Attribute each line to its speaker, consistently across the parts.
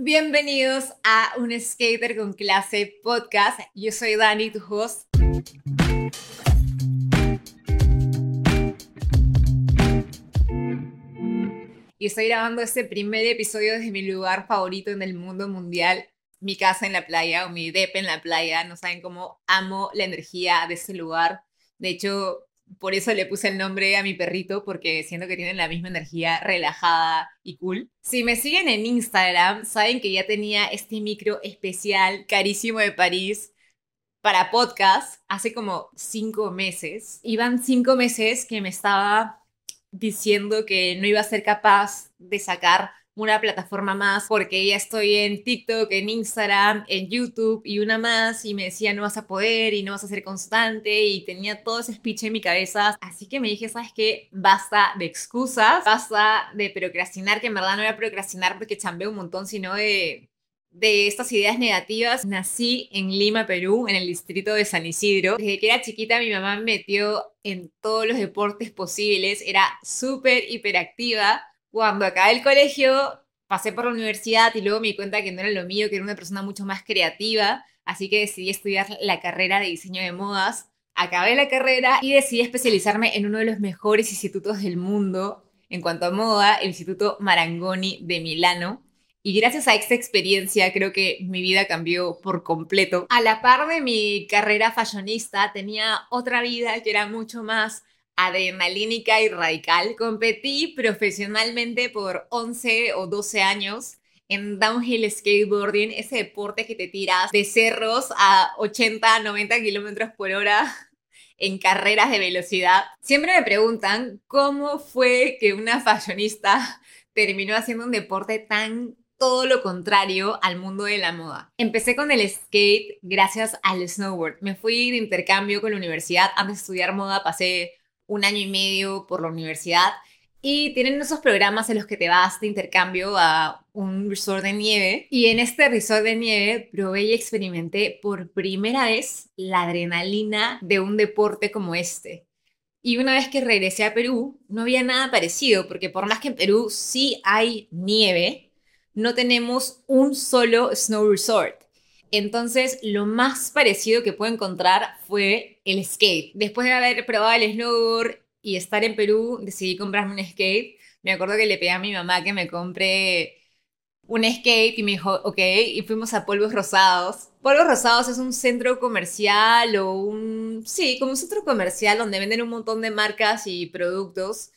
Speaker 1: Bienvenidos a Un Skater con Clase Podcast. Yo soy Dani, tu host. Y estoy grabando este primer episodio desde mi lugar favorito en el mundo mundial, mi casa en la playa o mi dep en la playa. No saben cómo amo la energía de este lugar. De hecho, por eso le puse el nombre a mi perrito, porque siento que tienen la misma energía relajada y cool. Si me siguen en Instagram, saben que ya tenía este micro especial carísimo de París para podcast hace como cinco meses. Iban cinco meses que me estaba diciendo que no iba a ser capaz de sacar una plataforma más porque ya estoy en TikTok, en Instagram, en YouTube y una más y me decía no vas a poder y no vas a ser constante y tenía todo ese speech en mi cabeza. Así que me dije, ¿sabes qué? Basta de excusas, basta de procrastinar, que en verdad no era procrastinar porque chambeo un montón, sino de de estas ideas negativas. Nací en Lima, Perú, en el distrito de San Isidro. Desde que era chiquita mi mamá me metió en todos los deportes posibles. Era súper hiperactiva cuando acabé el colegio, pasé por la universidad y luego me di cuenta que no era lo mío, que era una persona mucho más creativa, así que decidí estudiar la carrera de diseño de modas. Acabé la carrera y decidí especializarme en uno de los mejores institutos del mundo en cuanto a moda, el Instituto Marangoni de Milano. Y gracias a esta experiencia creo que mi vida cambió por completo. A la par de mi carrera fashionista tenía otra vida que era mucho más adrenalínica y radical. Competí profesionalmente por 11 o 12 años en downhill skateboarding, ese deporte que te tiras de cerros a 80, 90 kilómetros por hora en carreras de velocidad. Siempre me preguntan cómo fue que una fashionista terminó haciendo un deporte tan todo lo contrario al mundo de la moda. Empecé con el skate gracias al snowboard. Me fui de intercambio con la universidad. Antes de estudiar moda pasé un año y medio por la universidad y tienen esos programas en los que te vas de intercambio a un resort de nieve. Y en este resort de nieve probé y experimenté por primera vez la adrenalina de un deporte como este. Y una vez que regresé a Perú, no había nada parecido, porque por más que en Perú sí hay nieve, no tenemos un solo snow resort. Entonces, lo más parecido que pude encontrar fue el skate. Después de haber probado el snowboard y estar en Perú, decidí comprarme un skate. Me acuerdo que le pedí a mi mamá que me compre un skate y me dijo, ok, y fuimos a Polvos Rosados. Polvos Rosados es un centro comercial o un, sí, como un centro comercial donde venden un montón de marcas y productos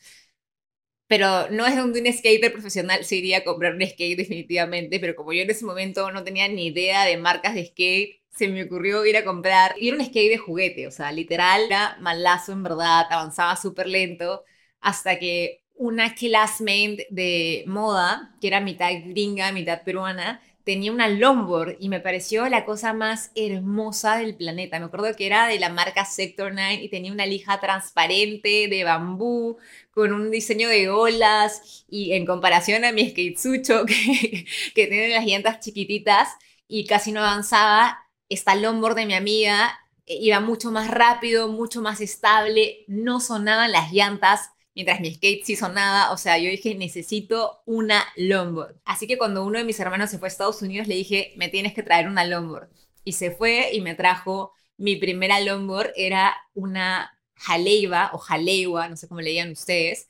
Speaker 1: pero no es donde un skater profesional se iría a comprar un skate definitivamente, pero como yo en ese momento no tenía ni idea de marcas de skate, se me ocurrió ir a comprar, y era un skate de juguete, o sea, literal, era malazo en verdad, avanzaba súper lento, hasta que una classmate de moda, que era mitad gringa, mitad peruana, tenía una longboard y me pareció la cosa más hermosa del planeta. Me acuerdo que era de la marca Sector 9 y tenía una lija transparente de bambú con un diseño de olas y en comparación a mi skatesucho que, que tiene las llantas chiquititas y casi no avanzaba, esta longboard de mi amiga eh, iba mucho más rápido, mucho más estable, no sonaban las llantas mientras mi skate sí sonaba, o sea, yo dije, necesito una longboard. Así que cuando uno de mis hermanos se fue a Estados Unidos, le dije, me tienes que traer una longboard. Y se fue y me trajo mi primera longboard, era una Jaleiva o Jaleiwa, no sé cómo le digan ustedes,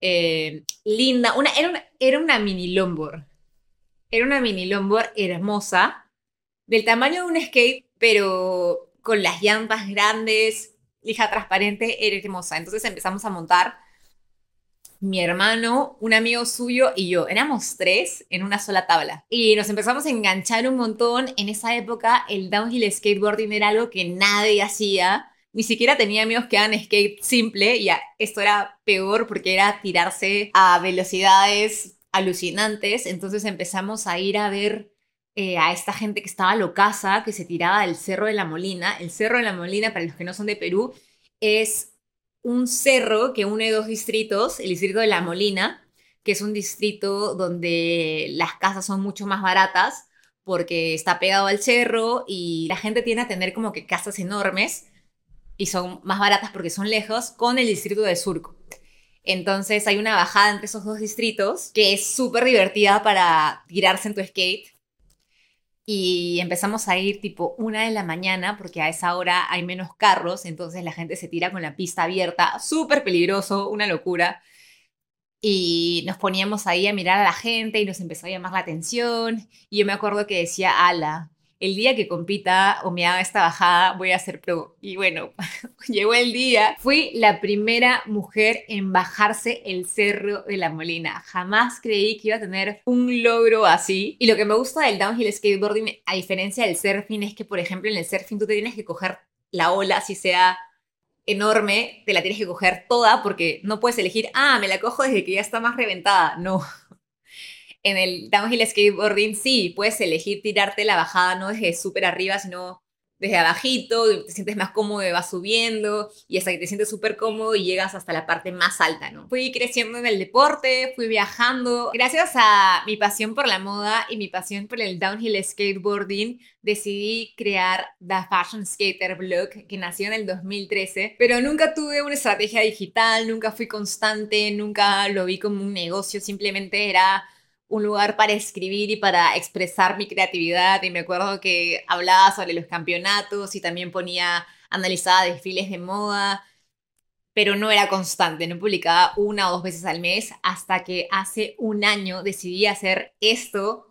Speaker 1: eh, linda, una, era, una, era una mini longboard. Era una mini longboard hermosa, del tamaño de un skate, pero con las llantas grandes, lija transparente, era hermosa. Entonces empezamos a montar mi hermano, un amigo suyo y yo. Éramos tres en una sola tabla. Y nos empezamos a enganchar un montón. En esa época el downhill skateboarding era algo que nadie hacía. Ni siquiera tenía amigos que hagan skate simple y esto era peor porque era tirarse a velocidades alucinantes. Entonces empezamos a ir a ver eh, a esta gente que estaba locaza, que se tiraba del Cerro de la Molina. El Cerro de la Molina, para los que no son de Perú, es un cerro que une dos distritos, el distrito de La Molina, que es un distrito donde las casas son mucho más baratas porque está pegado al cerro y la gente tiene a tener como que casas enormes y son más baratas porque son lejos, con el distrito de Surco. Entonces hay una bajada entre esos dos distritos que es súper divertida para tirarse en tu skate. Y empezamos a ir tipo una de la mañana porque a esa hora hay menos carros, entonces la gente se tira con la pista abierta, súper peligroso, una locura. Y nos poníamos ahí a mirar a la gente y nos empezó a llamar la atención. Y yo me acuerdo que decía, ala, el día que compita o me haga esta bajada voy a ser pro. Y bueno, llegó el día. Fui la primera mujer en bajarse el cerro de la Molina. Jamás creí que iba a tener un logro así. Y lo que me gusta del downhill skateboarding, a diferencia del surfing, es que, por ejemplo, en el surfing tú te tienes que coger la ola, si sea enorme, te la tienes que coger toda porque no puedes elegir, ah, me la cojo desde que ya está más reventada. No, en el downhill skateboarding sí, puedes elegir tirarte la bajada no desde súper arriba, sino desde abajito, te sientes más cómodo, vas subiendo y hasta que te sientes súper cómodo y llegas hasta la parte más alta, ¿no? Fui creciendo en el deporte, fui viajando. Gracias a mi pasión por la moda y mi pasión por el downhill skateboarding, decidí crear The Fashion Skater Blog, que nació en el 2013, pero nunca tuve una estrategia digital, nunca fui constante, nunca lo vi como un negocio, simplemente era un lugar para escribir y para expresar mi creatividad. Y me acuerdo que hablaba sobre los campeonatos y también ponía, analizaba desfiles de moda, pero no era constante, no publicaba una o dos veces al mes hasta que hace un año decidí hacer esto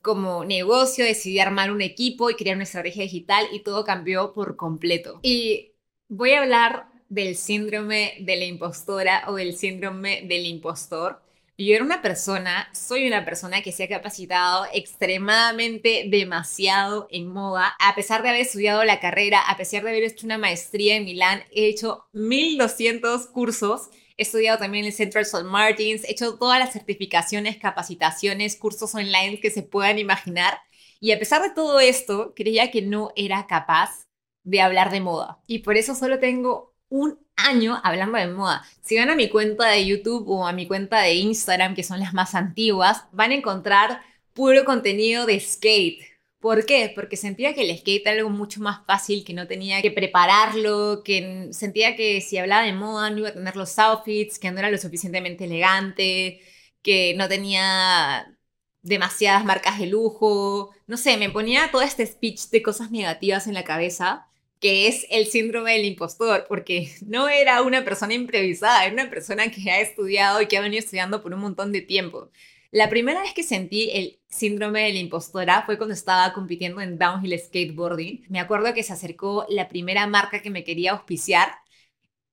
Speaker 1: como negocio, decidí armar un equipo y crear una estrategia digital y todo cambió por completo. Y voy a hablar del síndrome de la impostora o del síndrome del impostor yo era una persona, soy una persona que se ha capacitado extremadamente demasiado en moda. A pesar de haber estudiado la carrera, a pesar de haber hecho una maestría en Milán, he hecho 1200 cursos. He estudiado también en el Central St. Martins, he hecho todas las certificaciones, capacitaciones, cursos online que se puedan imaginar. Y a pesar de todo esto, creía que no era capaz de hablar de moda. Y por eso solo tengo un año hablando de moda. Si van a mi cuenta de YouTube o a mi cuenta de Instagram, que son las más antiguas, van a encontrar puro contenido de skate. ¿Por qué? Porque sentía que el skate era algo mucho más fácil, que no tenía que prepararlo, que sentía que si hablaba de moda no iba a tener los outfits, que no era lo suficientemente elegante, que no tenía demasiadas marcas de lujo. No sé, me ponía todo este speech de cosas negativas en la cabeza que es el síndrome del impostor, porque no era una persona improvisada, era una persona que ha estudiado y que ha venido estudiando por un montón de tiempo. La primera vez que sentí el síndrome de la impostora fue cuando estaba compitiendo en downhill skateboarding. Me acuerdo que se acercó la primera marca que me quería auspiciar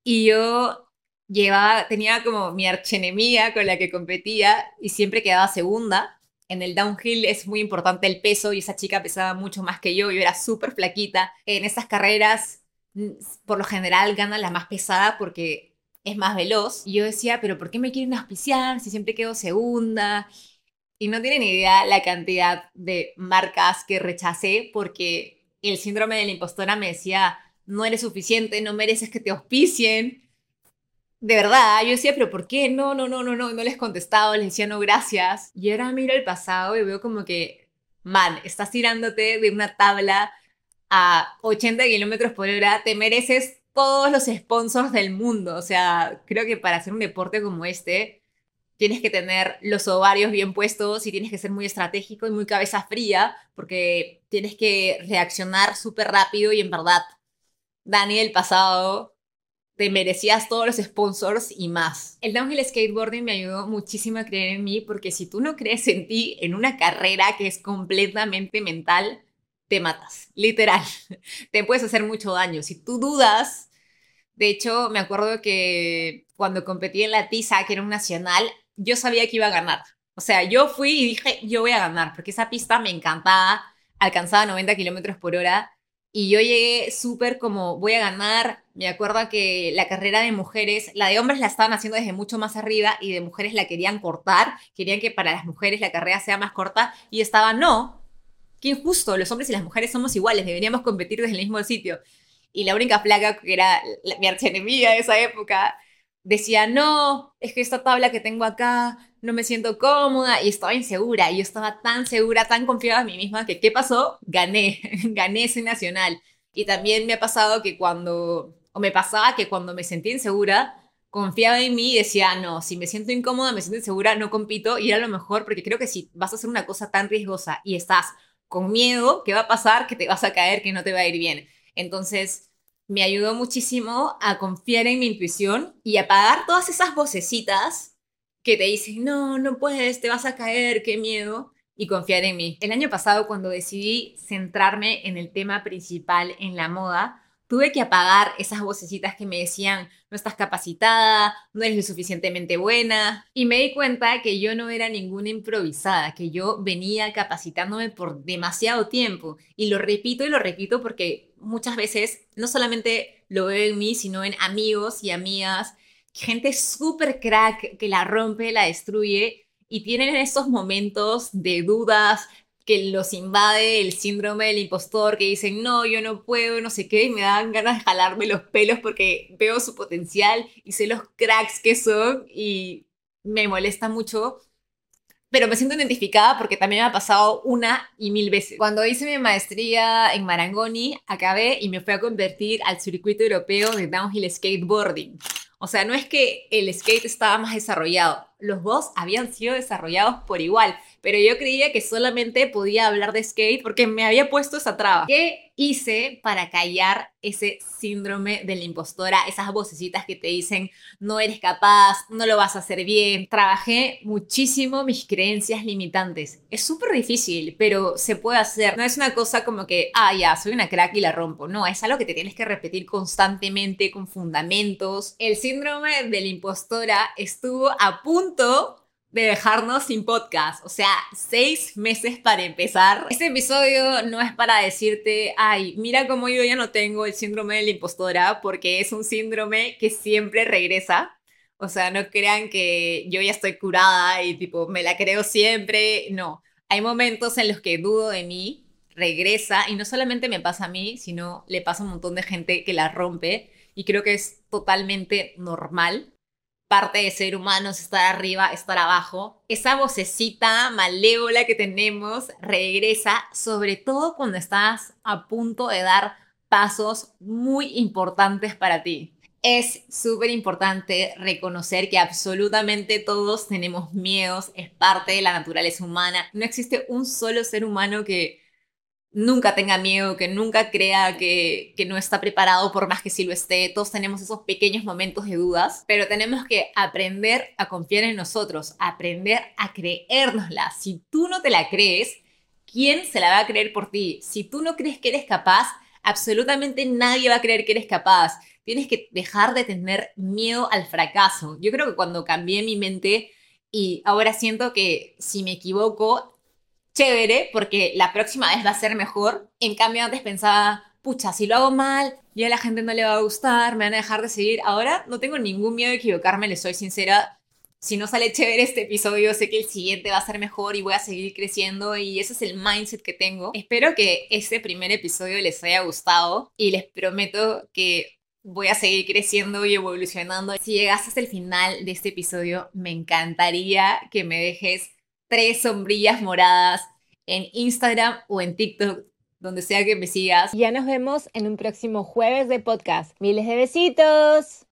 Speaker 1: y yo llevaba, tenía como mi archenemiga con la que competía y siempre quedaba segunda en el downhill es muy importante el peso y esa chica pesaba mucho más que yo, yo era súper flaquita. En esas carreras, por lo general, gana la más pesada porque es más veloz. Y yo decía, pero ¿por qué me quieren auspiciar si siempre quedo segunda? Y no tienen idea la cantidad de marcas que rechacé porque el síndrome de la impostora me decía, no eres suficiente, no mereces que te auspicien de verdad, yo decía, pero ¿por qué? No, no, no, no, no, no les contestaba, les decía no, gracias. Y ahora miro el pasado y veo como que, man, estás tirándote de una tabla a 80 kilómetros por hora, te mereces todos los sponsors del mundo. O sea, creo que para hacer un deporte como este, tienes que tener los ovarios bien puestos y tienes que ser muy estratégico y muy cabeza fría, porque tienes que reaccionar súper rápido y en verdad, Dani el pasado te merecías todos los sponsors y más. El downhill skateboarding me ayudó muchísimo a creer en mí porque si tú no crees en ti en una carrera que es completamente mental, te matas, literal. Te puedes hacer mucho daño. Si tú dudas, de hecho, me acuerdo que cuando competí en la TISA, que era un nacional, yo sabía que iba a ganar. O sea, yo fui y dije, yo voy a ganar, porque esa pista me encantaba, alcanzaba 90 kilómetros por hora y yo llegué súper como voy a ganar. Me acuerdo que la carrera de mujeres, la de hombres la estaban haciendo desde mucho más arriba y de mujeres la querían cortar. Querían que para las mujeres la carrera sea más corta y estaba, no, qué injusto, los hombres y las mujeres somos iguales, deberíamos competir desde el mismo sitio. Y la única placa que era mi archienemiga de esa época decía, no, es que esta tabla que tengo acá no me siento cómoda y estaba insegura. Y yo estaba tan segura, tan confiada en mí misma que ¿qué pasó? Gané, gané ese nacional. Y también me ha pasado que cuando, o me pasaba que cuando me sentí insegura, confiaba en mí y decía, no, si me siento incómoda, me siento insegura, no compito y era lo mejor porque creo que si vas a hacer una cosa tan riesgosa y estás con miedo, ¿qué va a pasar? Que te vas a caer, que no te va a ir bien. Entonces, me ayudó muchísimo a confiar en mi intuición y apagar todas esas vocecitas que te dicen, no, no puedes, te vas a caer, qué miedo, y confiar en mí. El año pasado, cuando decidí centrarme en el tema principal, en la moda, tuve que apagar esas vocecitas que me decían, no estás capacitada, no eres lo suficientemente buena. Y me di cuenta que yo no era ninguna improvisada, que yo venía capacitándome por demasiado tiempo. Y lo repito y lo repito porque muchas veces no solamente lo veo en mí, sino en amigos y amigas, gente súper crack que la rompe, la destruye y tienen esos momentos de dudas, que los invade el síndrome del impostor, que dicen, no, yo no puedo, no sé qué, y me dan ganas de jalarme los pelos porque veo su potencial y sé los cracks que son y me molesta mucho. Pero me siento identificada porque también me ha pasado una y mil veces. Cuando hice mi maestría en Marangoni, acabé y me fui a convertir al circuito europeo de downhill skateboarding. O sea, no es que el skate estaba más desarrollado, los dos habían sido desarrollados por igual, pero yo creía que solamente podía hablar de skate porque me había puesto esa traba. ¿Qué hice para callar ese síndrome de la impostora, esas vocecitas que te dicen no eres capaz, no lo vas a hacer bien? Trabajé muchísimo mis creencias limitantes. Es súper difícil, pero se puede hacer. No es una cosa como que, ah, ya, soy una crack y la rompo. No, es algo que te tienes que repetir constantemente con fundamentos. El síndrome de la impostora estuvo a punto de dejarnos sin podcast. O sea, seis meses para empezar. Este episodio no es para decirte, ay, mira cómo yo ya no tengo el síndrome de la impostora, porque es un síndrome que siempre regresa. O sea, no crean que yo ya estoy curada y tipo, me la creo siempre. No, hay momentos en los que dudo de mí, regresa y no solamente me pasa a mí, sino le pasa a un montón de gente que la rompe y creo que es totalmente normal parte de ser humanos, estar arriba, estar abajo. Esa vocecita malévola que tenemos regresa, sobre todo cuando estás a punto de dar pasos muy importantes para ti. Es súper importante reconocer que absolutamente todos tenemos miedos, es parte de la naturaleza humana. No existe un solo ser humano que nunca tenga miedo, que nunca crea que, no está preparado por más que sí lo esté. Todos tenemos esos pequeños momentos de dudas, pero tenemos que aprender a confiar en nosotros, aprender a creérnosla. Si tú no te la crees, ¿quién se la va a creer por ti? Si tú no crees que eres capaz, absolutamente nadie va a creer que eres capaz. Tienes que dejar de tener miedo al fracaso. Yo creo que cuando cambié mi mente y ahora siento que si me equivoco, chévere, porque la próxima vez va a ser mejor. En cambio, antes pensaba, pucha, si lo hago mal, ya la gente no le va a gustar, me van a dejar de seguir. Ahora no tengo ningún miedo de equivocarme, le soy sincera. Si no sale chévere este episodio, sé que el siguiente va a ser mejor y voy a seguir creciendo y ese es el mindset que tengo. Espero que este primer episodio les haya gustado y les prometo que voy a seguir creciendo y evolucionando. Si llegaste hasta el final de este episodio, me encantaría que me dejes tres sombrillas moradas en Instagram o en TikTok, donde sea que me sigas.
Speaker 2: Ya nos vemos en un próximo jueves de podcast. Miles de besitos.